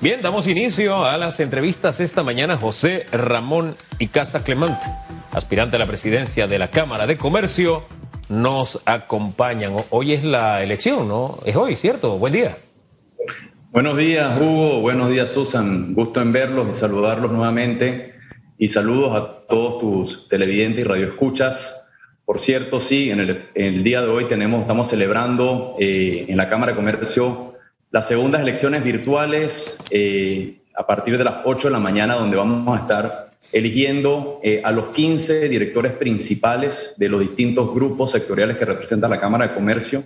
Bien, damos inicio a las entrevistas esta mañana. José Ramón Icaza Clemente, aspirante a la presidencia de la Cámara de Comercio, nos acompañan. Hoy es la elección, ¿no? Es hoy, ¿cierto? Buen día. Buenos días, Hugo. Buenos días, Susan. Gusto en verlos y saludarlos nuevamente. Y saludos a todos tus televidentes y radioescuchas. Por cierto, sí, en el, día de hoy tenemos, estamos celebrando eh, en la Cámara de Comercio las segundas elecciones virtuales eh, a partir de las 8 de la mañana, donde vamos a estar eligiendo eh, a los 15 directores principales de los distintos grupos sectoriales que representa la Cámara de Comercio.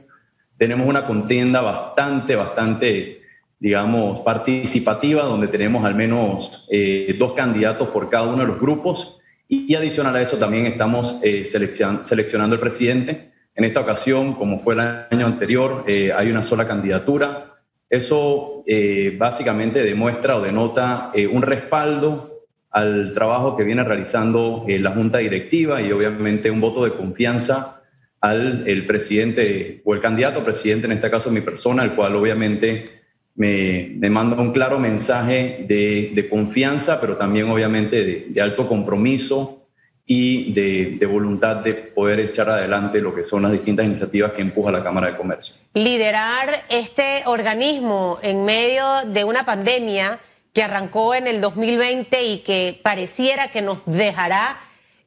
Tenemos una contienda bastante, bastante, digamos, participativa, donde tenemos al menos eh, dos candidatos por cada uno de los grupos. Y, adicional a eso también estamos seleccionando el presidente. En esta ocasión, como fue el año anterior, hay una sola candidatura eso eh, básicamente demuestra o denota eh, un respaldo al trabajo que viene realizando eh, la Junta Directiva y obviamente un voto de confianza al el presidente o el candidato presidente, en este caso mi persona, el cual obviamente me, manda un claro mensaje de, confianza, pero también obviamente de, de alto compromiso y de, voluntad de poder echar adelante lo que son las distintas iniciativas que empuja la Cámara de Comercio. Liderar este organismo en medio de una pandemia que arrancó en el 2020 y que pareciera que nos dejará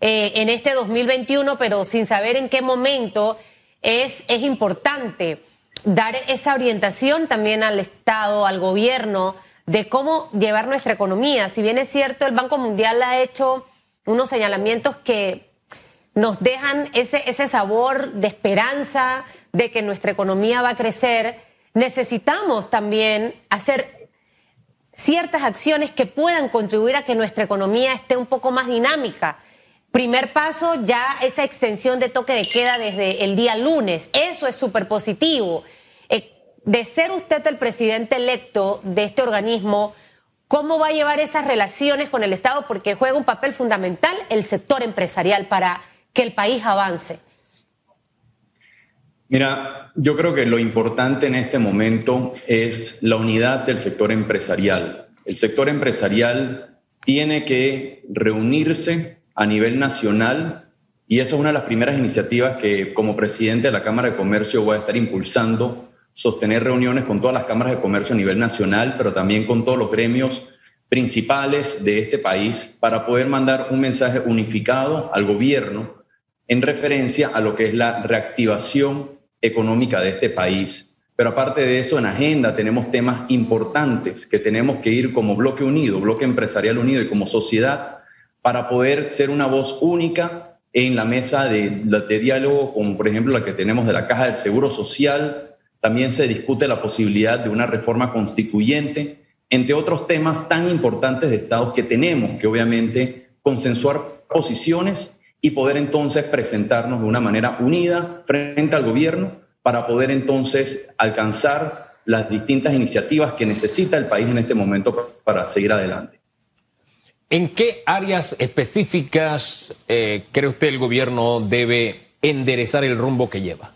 eh, en este 2021, pero sin saber en qué momento, es, es importante dar esa orientación también al Estado, al gobierno, de cómo llevar nuestra economía. Si bien es cierto, el Banco Mundial ha hecho unos señalamientos que nos dejan ese, sabor de esperanza de que nuestra economía va a crecer, necesitamos también hacer ciertas acciones que puedan contribuir a que nuestra economía esté un poco más dinámica. Primer paso, ya esa extensión de toque de queda desde el día lunes. Eso es súper positivo. Eh, de ser usted el presidente electo de este organismo, ¿Cómo va a llevar esas relaciones con el Estado? Porque juega un papel fundamental el sector empresarial para que el país avance. Mira, yo creo que lo importante en este momento es la unidad del sector empresarial. El sector empresarial tiene que reunirse a nivel nacional y esa es una de las primeras iniciativas que como presidente de la Cámara de Comercio voy a estar impulsando sostener reuniones con todas las cámaras de comercio a nivel nacional, pero también con todos los gremios principales de este país para poder mandar un mensaje unificado al gobierno en referencia a lo que es la reactivación económica de este país. Pero aparte de eso, en agenda tenemos temas importantes que tenemos que ir como bloque unido, bloque empresarial unido y como sociedad para poder ser una voz única en la mesa de, de diálogo, como por ejemplo la que tenemos de la Caja del Seguro Social, también se discute la posibilidad de una reforma constituyente, entre otros temas tan importantes de estados que tenemos que obviamente consensuar posiciones y poder entonces presentarnos de una manera unida frente al gobierno para poder entonces alcanzar las distintas iniciativas que necesita el país en este momento para seguir adelante. ¿En qué áreas específicas eh, cree usted el gobierno debe enderezar el rumbo que lleva?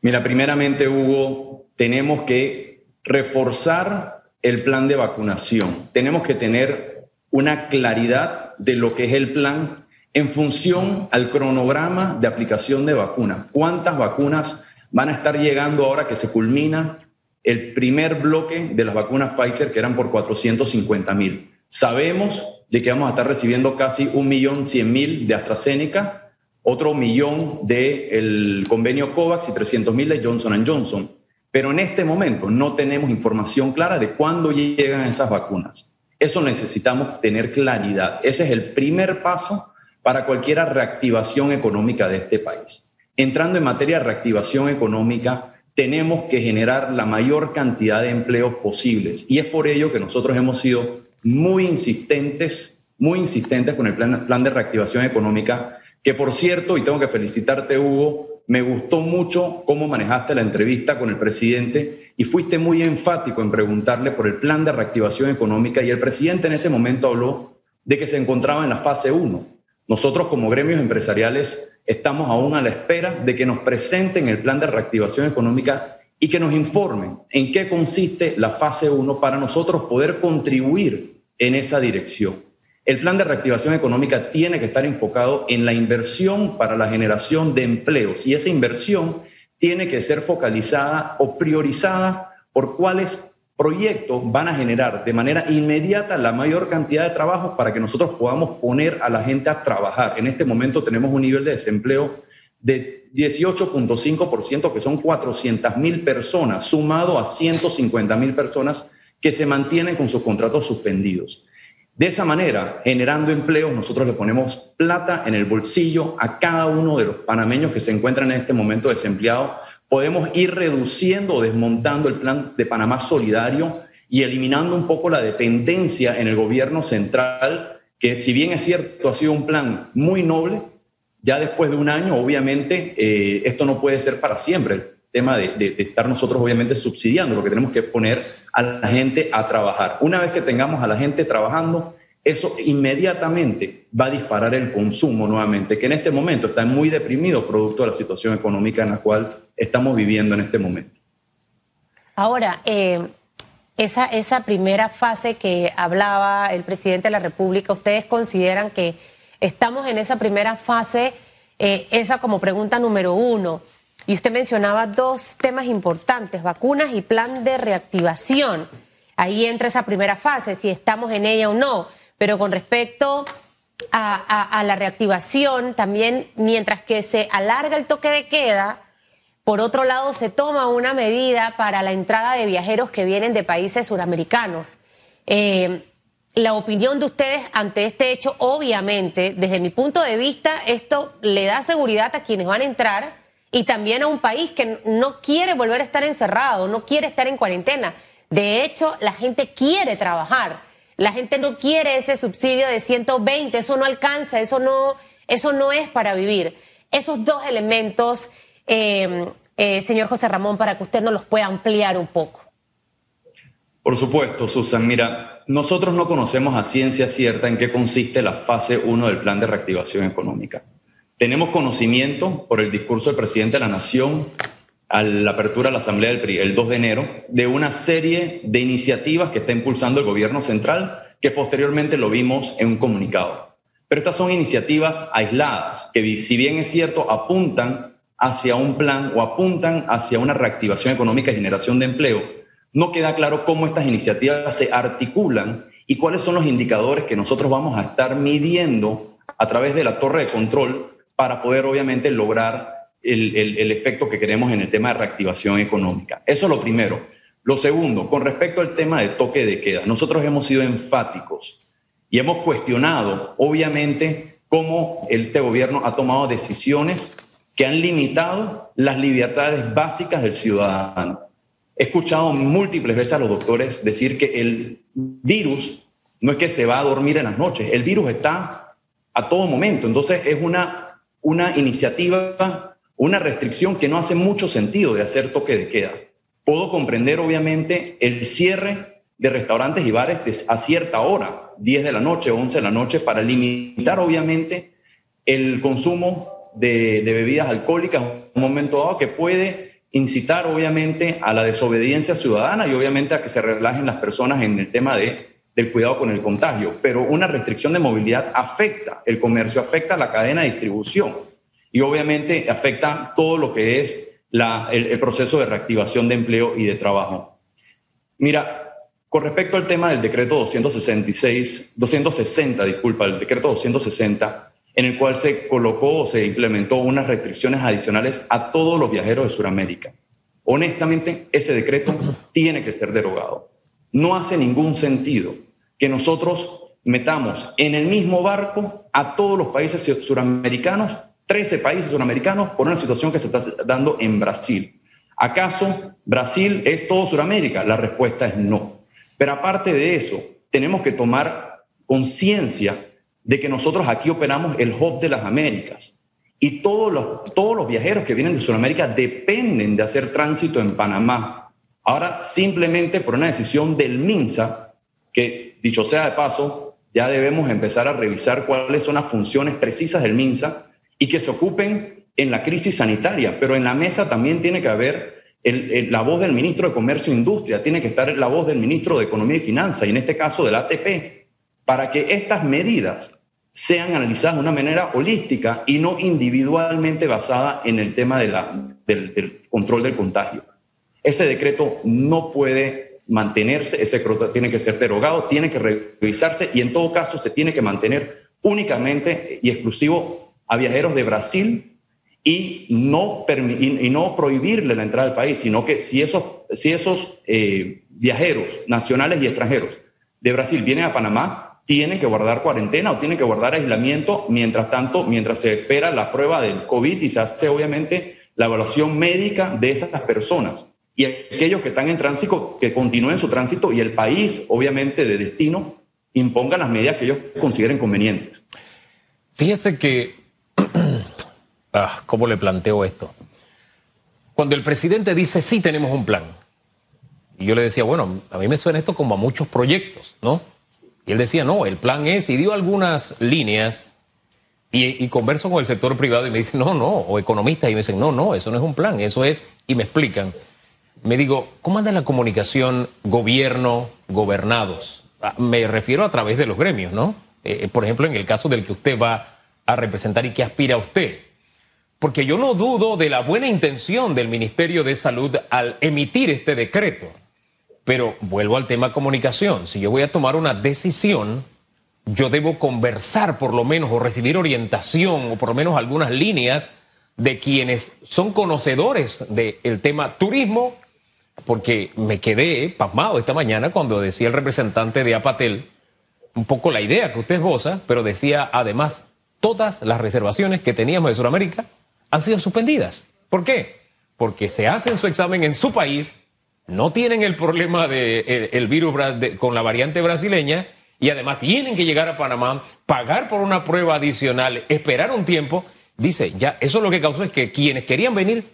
Mira, primeramente, Hugo, tenemos que reforzar el plan de vacunación. Tenemos que tener una claridad de lo que es el plan en función al cronograma de aplicación de vacunas. ¿Cuántas vacunas van a estar llegando ahora que se culmina el primer bloque de las vacunas Pfizer, que eran por 450 mil? Sabemos de que vamos a estar recibiendo casi un millón cien mil de AstraZeneca otro millón del convenio COVAX y 300 mil de Johnson Johnson. Pero en este momento no tenemos información clara de cuándo llegan esas vacunas. Eso necesitamos tener claridad. Ese es el primer paso para cualquier reactivación económica de este país. Entrando en materia de reactivación económica, tenemos que generar la mayor cantidad de empleos posibles. Y es por ello que nosotros hemos sido muy insistentes, muy insistentes con el plan, plan de reactivación económica que por cierto, y tengo que felicitarte Hugo, me gustó mucho cómo manejaste la entrevista con el presidente y fuiste muy enfático en preguntarle por el plan de reactivación económica y el presidente en ese momento habló de que se encontraba en la fase 1. Nosotros como gremios empresariales estamos aún a la espera de que nos presenten el plan de reactivación económica y que nos informen en qué consiste la fase 1 para nosotros poder contribuir en esa dirección. El plan de reactivación económica tiene que estar enfocado en la inversión para la generación de empleos y esa inversión tiene que ser focalizada o priorizada por cuáles proyectos van a generar de manera inmediata la mayor cantidad de trabajo para que nosotros podamos poner a la gente a trabajar. En este momento tenemos un nivel de desempleo de 18.5%, que son 400 mil personas, sumado a 150 mil personas que se mantienen con sus contratos suspendidos. De esa manera, generando empleos, nosotros le ponemos plata en el bolsillo a cada uno de los panameños que se encuentran en este momento desempleados. Podemos ir reduciendo o desmontando el plan de Panamá solidario y eliminando un poco la dependencia en el gobierno central, que si bien es cierto ha sido un plan muy noble, ya después de un año, obviamente, eh, esto no puede ser para siempre. Tema de, de, estar nosotros, obviamente, subsidiando, lo que tenemos que poner a la gente a trabajar. Una vez que tengamos a la gente trabajando, eso inmediatamente va a disparar el consumo nuevamente, que en este momento está muy deprimido producto de la situación económica en la cual estamos viviendo en este momento. Ahora, eh, esa, esa primera fase que hablaba el presidente de la República, ¿ustedes consideran que estamos en esa primera fase? Eh, esa como pregunta número uno. Y usted mencionaba dos temas importantes, vacunas y plan de reactivación. Ahí entra esa primera fase, si estamos en ella o no. Pero con respecto a, la reactivación, también mientras que se alarga el toque de queda, por otro lado se toma una medida para la entrada de viajeros que vienen de países suramericanos. Eh, la opinión de ustedes ante este hecho, obviamente, desde mi punto de vista, esto le da seguridad a quienes van a entrar y también a un país que no quiere volver a estar encerrado, no quiere estar en cuarentena. De hecho, la gente quiere trabajar. La gente no quiere ese subsidio de 120, eso no alcanza, eso no, eso no es para vivir. Esos dos elementos, eh, eh, señor José Ramón, para que usted nos los pueda ampliar un poco. Por supuesto, Susan. Mira, nosotros no conocemos a ciencia cierta en qué consiste la fase 1 del plan de reactivación económica. Tenemos conocimiento por el discurso del presidente de la Nación a la apertura de la Asamblea el 2 de enero de una serie de iniciativas que está impulsando el gobierno central que posteriormente lo vimos en un comunicado. Pero estas son iniciativas aisladas que si bien es cierto apuntan hacia un plan o apuntan hacia una reactivación económica y generación de empleo, no queda claro cómo estas iniciativas se articulan y cuáles son los indicadores que nosotros vamos a estar midiendo a través de la torre de control para poder obviamente lograr el, efecto que queremos en el tema de reactivación económica. Eso es lo primero. Lo segundo, con respecto al tema de toque de queda, nosotros hemos sido enfáticos y hemos cuestionado, obviamente, cómo este gobierno ha tomado decisiones que han limitado las libertades básicas del ciudadano. He escuchado múltiples veces a los doctores decir que el virus no es que se va a dormir en las noches, el virus está a todo momento. Entonces es una, una iniciativa, una restricción que no hace mucho sentido de hacer toque de queda. Puedo comprender obviamente el cierre de restaurantes y bares a cierta hora, 10 de la noche, 11 de la noche, para limitar obviamente el consumo de, bebidas alcohólicas en un momento dado que puede incitar obviamente a la desobediencia ciudadana y obviamente a que se relajen las personas en el tema de, del cuidado con el contagio. Pero una restricción de movilidad afecta el comercio, afecta la cadena de distribución y obviamente afecta todo lo que es la, el, proceso de reactivación de empleo y de trabajo. Mira, con respecto al tema del decreto 266, 260, disculpa, el decreto 260, en el cual se colocó o se implementó unas restricciones adicionales a todos los viajeros de Sudamérica. Honestamente, ese decreto tiene que ser derogado. No hace ningún sentido que nosotros metamos en el mismo barco a todos los países suramericanos, 13 países suramericanos, por una situación que se está dando en Brasil. ¿Acaso Brasil es todo Sudamérica? La respuesta es no. Pero aparte de eso, tenemos que tomar conciencia de que nosotros aquí operamos el hub de las Américas y todos los, todos los viajeros que vienen de Sudamérica dependen de hacer tránsito en Panamá. Ahora, simplemente por una decisión del MINSA, que dicho sea de paso, ya debemos empezar a revisar cuáles son las funciones precisas del MINSA y que se ocupen en la crisis sanitaria, pero en la mesa también tiene que haber la voz del ministro de Comercio e Industria, tiene que estar la voz del ministro de Economía y Finanzas, y en este caso del ATP, para que estas medidas sean analizadas de una manera holística y no individualmente basada en el tema del, control del contagio. Ese decreto no puede mantenerse, ese decreto tiene que ser derogado, tiene que revisarse y en todo caso se tiene que mantener únicamente y exclusivo a viajeros de Brasil y no, y no prohibirle la entrada al país, sino que si esos, si esos eh, viajeros nacionales y extranjeros de Brasil vienen a Panamá, tienen que guardar cuarentena o tienen que guardar aislamiento mientras tanto, mientras se espera la prueba del COVID y se hace obviamente la evaluación médica de esas personas. Y aquellos que están en tránsito, que continúen su tránsito y el país, obviamente, de destino, impongan las medidas que ellos consideren convenientes. Fíjese que Ah, ¿Cómo le planteo esto? Cuando el presidente dice, sí, tenemos un plan. Y yo le decía, bueno, a mí me suena esto como a muchos proyectos, ¿no? Y él decía, no, el plan es, y dio algunas líneas, y, converso con el sector privado y me dicen, no, no, o economistas, y me dicen, no, no, eso no es un plan, eso es, y me explican. Me digo, ¿cómo anda la comunicación gobierno-gobernados? Ah, me refiero a través de los gremios, ¿no? Eh, por ejemplo, en el caso del que usted va a representar y que aspira usted porque yo no dudo de la buena intención del Ministerio de Salud al emitir este decreto. Pero vuelvo al tema comunicación. Si yo voy a tomar una decisión, yo debo conversar por lo menos o recibir orientación o por lo menos algunas líneas de quienes son conocedores del tema turismo, porque me quedé pasmado esta mañana cuando decía el representante de Apatel un poco la idea que usted esboza, pero decía además todas las reservaciones que teníamos de Sudamérica han sido suspendidas. ¿Por qué? Porque se hacen su examen en su país, no tienen el problema del de virus con la variante brasileña y además tienen que llegar a Panamá, pagar por una prueba adicional, esperar un tiempo. Dice, ya, eso lo que causó es que quienes querían venir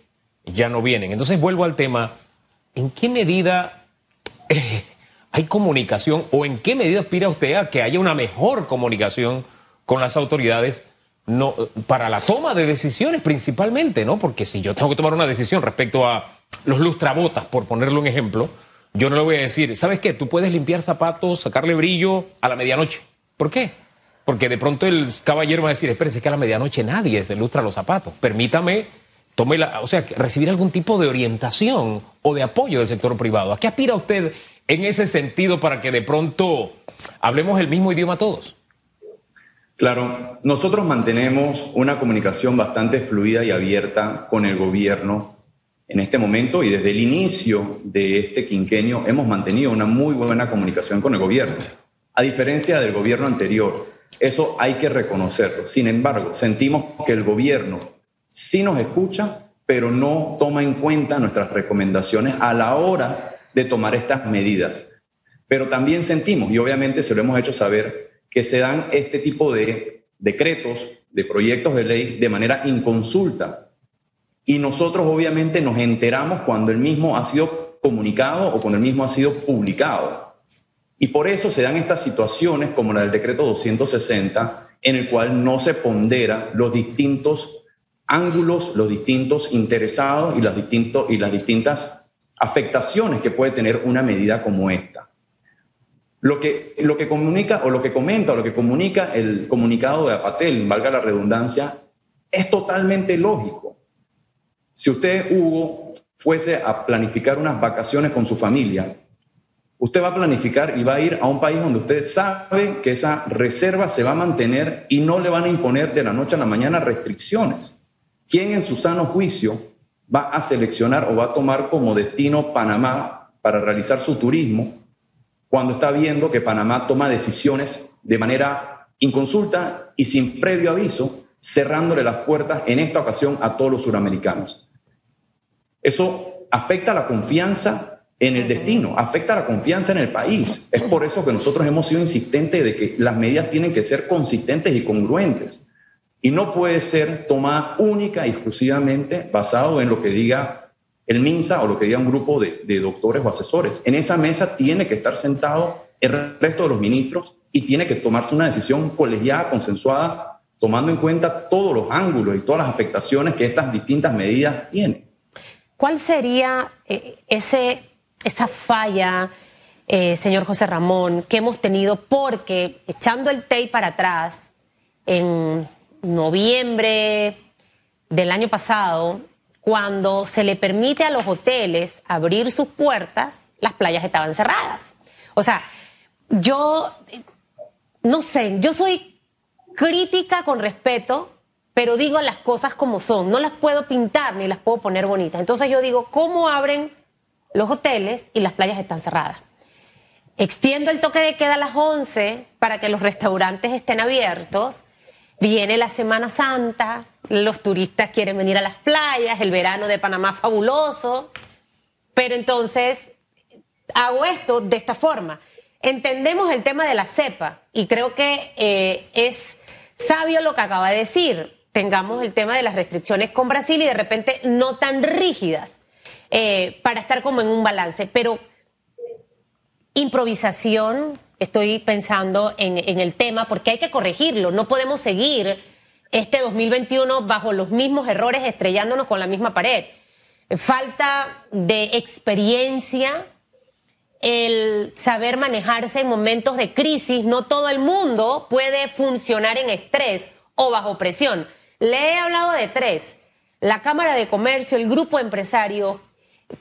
ya no vienen. Entonces vuelvo al tema, ¿en qué medida eh, hay comunicación o en qué medida aspira usted a que haya una mejor comunicación con las autoridades? no, para la toma de decisiones principalmente, ¿no? Porque si yo tengo que tomar una decisión respecto a los lustrabotas, por ponerle un ejemplo, yo no le voy a decir, ¿sabes qué? Tú puedes limpiar zapatos, sacarle brillo a la medianoche. ¿Por qué? Porque de pronto el caballero va a decir, espérese que a la medianoche nadie se lustra los zapatos. Permítame, tome la, o sea, recibir algún tipo de orientación o de apoyo del sector privado. ¿A qué aspira usted en ese sentido para que de pronto hablemos el mismo idioma todos? Claro, nosotros mantenemos una comunicación bastante fluida y abierta con el gobierno en este momento y desde el inicio de este quinquenio hemos mantenido una muy buena comunicación con el gobierno, a diferencia del gobierno anterior. Eso hay que reconocerlo. Sin embargo, sentimos que el gobierno sí nos escucha, pero no toma en cuenta nuestras recomendaciones a la hora de tomar estas medidas. Pero también sentimos, y obviamente se lo hemos hecho saber, que se dan este tipo de decretos, de proyectos de ley de manera inconsulta. Y nosotros obviamente nos enteramos cuando el mismo ha sido comunicado o cuando el mismo ha sido publicado. Y por eso se dan estas situaciones como la del decreto 260, en el cual no se pondera los distintos ángulos, los distintos interesados y las, distintas afectaciones que puede tener una medida como esta. Lo que, lo que comunica o lo que comenta o lo que comunica el comunicado de Apatel, valga la redundancia, es totalmente lógico. Si usted, Hugo, fuese a planificar unas vacaciones con su familia, usted va a planificar y va a ir a un país donde usted sabe que esa reserva se va a mantener y no le van a imponer de la noche a la mañana restricciones. ¿Quién en su sano juicio va a seleccionar o va a tomar como destino Panamá para realizar su turismo cuando está viendo que Panamá toma decisiones de manera inconsulta y sin previo aviso, cerrándole las puertas en esta ocasión a todos los suramericanos. Eso afecta la confianza en el destino, afecta la confianza en el país. Es por eso que nosotros hemos sido insistentes de que las medidas tienen que ser consistentes y congruentes. Y no puede ser tomada única y exclusivamente basado en lo que diga el MINSA o lo que diga un grupo de, doctores o asesores. En esa mesa tiene que estar sentado el resto de los ministros y tiene que tomarse una decisión colegiada, consensuada, tomando en cuenta todos los ángulos y todas las afectaciones que estas distintas medidas tienen. ¿cuál sería eh, ese, esa falla, eh, señor José Ramón, que hemos tenido? Porque echando el tape para atrás, en noviembre del año pasado, cuando se le permite a los hoteles abrir sus puertas, las playas estaban cerradas. O sea, yo, no sé, yo soy crítica con respeto, pero digo las cosas como son. No las puedo pintar ni las puedo poner bonitas. Entonces yo digo, ¿cómo abren los hoteles y las playas están cerradas? Extiendo el toque de queda a las 11 para que los restaurantes estén abiertos. Viene la Semana Santa, los turistas quieren venir a las playas, el verano de Panamá fabuloso, pero entonces hago esto de esta forma. Entendemos el tema de la cepa y creo que eh, es sabio lo que acaba de decir. Tengamos el tema de las restricciones con Brasil y de repente no tan rígidas eh, para estar como en un balance, pero improvisación, estoy pensando en, el tema porque hay que corregirlo, no podemos seguir este 2021 bajo los mismos errores, estrellándonos con la misma pared. Falta de experiencia, el saber manejarse en momentos de crisis. No todo el mundo puede funcionar en estrés o bajo presión. Le he hablado de tres. La Cámara de Comercio, el grupo empresario,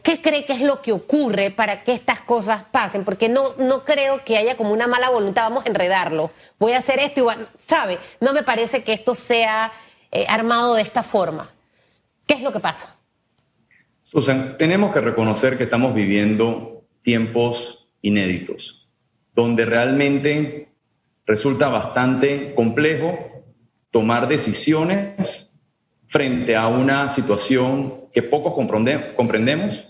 ¿qué cree que es lo que ocurre para que estas cosas pasen? Porque no, no creo que haya como una mala voluntad, vamos a enredarlo, voy a hacer esto y ¿sabe? No me parece que esto sea eh, armado de esta forma. ¿Qué es lo que pasa? Susan, tenemos que reconocer que estamos viviendo tiempos inéditos, donde realmente resulta bastante complejo tomar decisiones frente a una situación que pocos comprendemos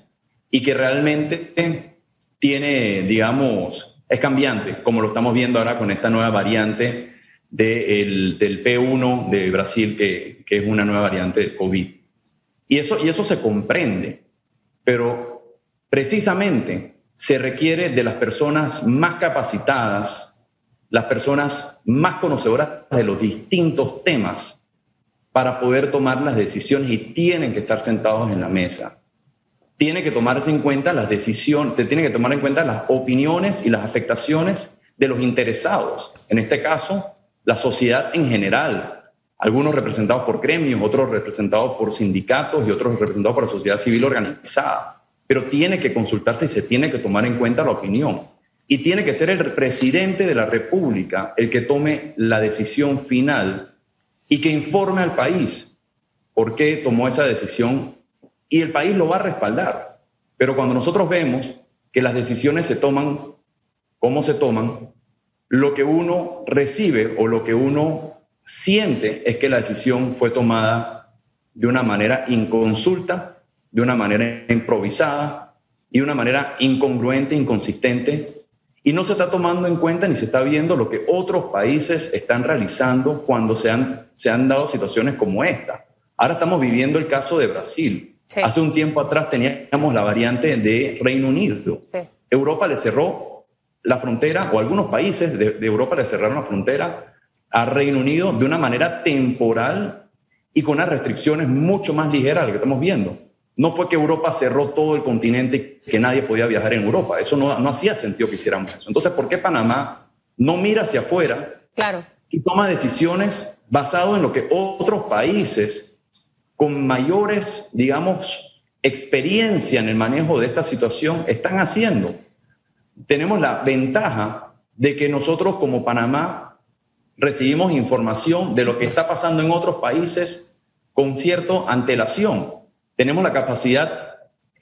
y que realmente tiene, digamos, es cambiante, como lo estamos viendo ahora con esta nueva variante del P1 de Brasil, que, que, es una nueva variante de COVID. Y eso, y eso se comprende, pero precisamente se requiere de las personas más capacitadas, las personas más conocedoras de los distintos temas para poder tomar las decisiones y tienen que estar sentados en la mesa. Tiene que tomarse en cuenta las decisiones, tiene que tomar en cuenta las opiniones y las afectaciones de los interesados. En este caso, la sociedad en general. Algunos representados por gremios, otros representados por sindicatos y otros representados por la sociedad civil organizada. Pero tiene que consultarse y se tiene que tomar en cuenta la opinión. Y tiene que ser el presidente de la República el que tome la decisión final y que informe al país por qué tomó esa decisión y el país lo va a respaldar. Pero cuando nosotros vemos que las decisiones se toman como se toman, lo que uno recibe o lo que uno siente es que la decisión fue tomada de una manera inconsulta, de una manera improvisada y de una manera incongruente, inconsistente y no se está tomando en cuenta ni se está viendo lo que otros países están realizando cuando se han, se han dado situaciones como esta. Ahora estamos viviendo el caso de Brasil. Hace un tiempo atrás teníamos la variante de Reino Unido. Europa le cerró la frontera, o algunos países de, de Europa le cerraron la frontera a Reino Unido de una manera temporal y con unas restricciones mucho más ligeras a lo que estamos viendo. No fue que Europa cerró todo el continente y que nadie podía viajar en Europa. Eso no, no hacía sentido que hiciéramos eso. Entonces, ¿por qué Panamá no mira hacia afuera claro. y toma decisiones basadas en lo que otros países con mayores, digamos, experiencia en el manejo de esta situación están haciendo? Tenemos la ventaja de que nosotros como Panamá recibimos información de lo que está pasando en otros países con cierta antelación tenemos la capacidad,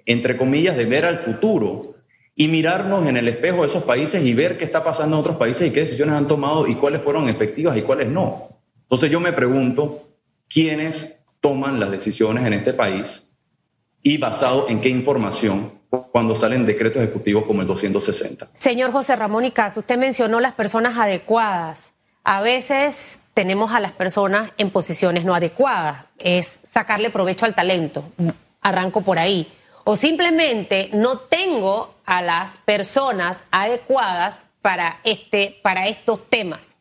entre comillas, de ver al futuro y mirarnos en el espejo de esos países y ver qué está pasando en otros países y qué decisiones han tomado y cuáles fueron efectivas y cuáles no. Entonces yo me pregunto, ¿quiénes toman las decisiones en este país y basado en qué información cuando salen decretos ejecutivos como el 260? Señor José Ramón Icaso, usted mencionó las personas adecuadas. A veces tenemos a las personas en posiciones no adecuadas, es sacarle provecho al talento, arranco por ahí, o simplemente no tengo a las personas adecuadas para, este, para estos temas.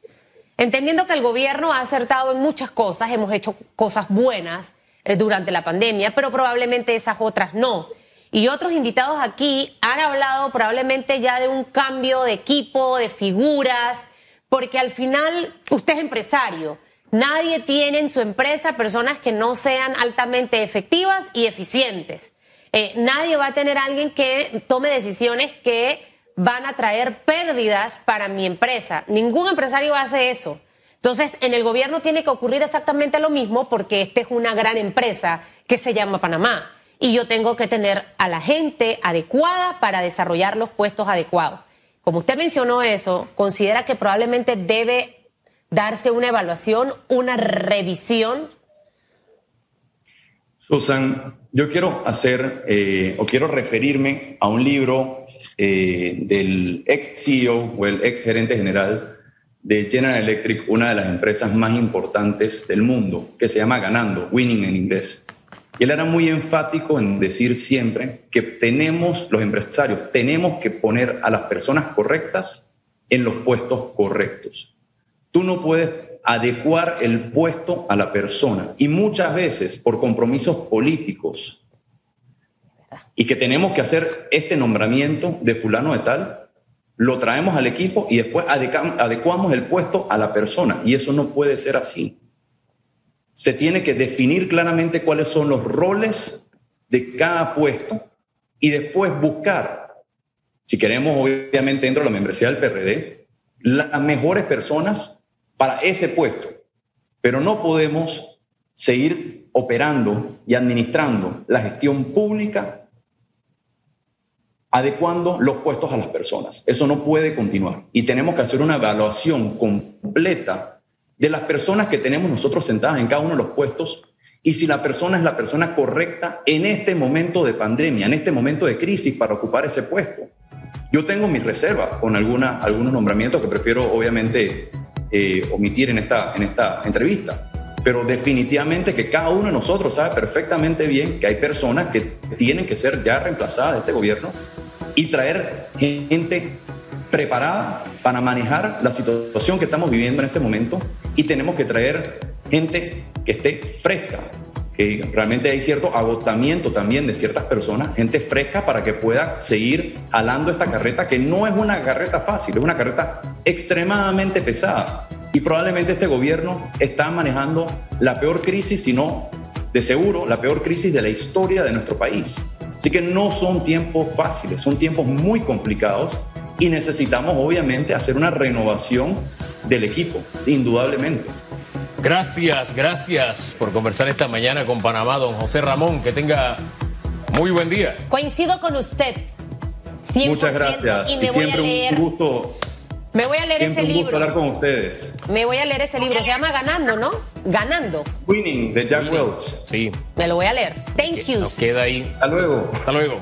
Entendiendo que el gobierno ha acertado en muchas cosas, hemos hecho cosas buenas, eh, durante la pandemia, pero probablemente esas otras no. Y otros invitados aquí han hablado probablemente ya de un cambio de equipo, de figuras, porque al final usted es empresario. Nadie tiene en su empresa personas que no sean altamente efectivas y eficientes. Eh, nadie va a tener alguien que tome decisiones que van a traer pérdidas para mi empresa. Ningún empresario hace eso. Entonces, en el gobierno tiene que ocurrir exactamente lo mismo porque esta es una gran empresa que se llama Panamá y yo tengo que tener a la gente adecuada para desarrollar los puestos adecuados. Como usted mencionó eso, considera que probablemente debe darse una evaluación, una revisión. Susan, yo quiero hacer eh, o quiero referirme a un libro eh, del ex CEO o el ex gerente general de General Electric, una de las empresas más importantes del mundo, que se llama Ganando, Winning en inglés. Y él era muy enfático en decir siempre que tenemos, los empresarios, tenemos que poner a las personas correctas en los puestos correctos. Tú no puedes adecuar el puesto a la persona. Y muchas veces por compromisos políticos y que tenemos que hacer este nombramiento de fulano de tal, lo traemos al equipo y después adecuamos el puesto a la persona. Y eso no puede ser así se tiene que definir claramente cuáles son los roles de cada puesto y después buscar, si queremos obviamente dentro de la membresía del PRD, las mejores personas para ese puesto. Pero no podemos seguir operando y administrando la gestión pública adecuando los puestos a las personas. Eso no puede continuar. Y tenemos que hacer una evaluación completa de las personas que tenemos nosotros sentadas en cada uno de los puestos y si la persona es la persona correcta en este momento de pandemia, en este momento de crisis para ocupar ese puesto. Yo tengo mis reservas con alguna, algunos nombramientos que prefiero obviamente eh, omitir en esta, en esta entrevista, pero definitivamente que cada uno de nosotros sabe perfectamente bien que hay personas que tienen que ser ya reemplazadas de este gobierno y traer gente preparada para manejar la situación que estamos viviendo en este momento y tenemos que traer gente que esté fresca, que realmente hay cierto agotamiento también de ciertas personas, gente fresca para que pueda seguir jalando esta carreta, que no es una carreta fácil, es una carreta extremadamente pesada. Y probablemente este gobierno está manejando la peor crisis, si no de seguro la peor crisis de la historia de nuestro país. Así que no son tiempos fáciles, son tiempos muy complicados y necesitamos obviamente hacer una renovación del equipo, indudablemente. Gracias, gracias por conversar esta mañana con Panamá, don José Ramón. Que tenga muy buen día. Coincido con usted. 100% Muchas gracias. Y, me voy a leer, un gusto. Me voy a leer ese libro. Gusto hablar con ustedes. Me voy a leer ese libro. Se llama Ganando, ¿no? Ganando. Winning de Jack Welch. Sí. Me lo voy a leer. Thank you. Nos queda ahí. Hasta luego. Hasta luego.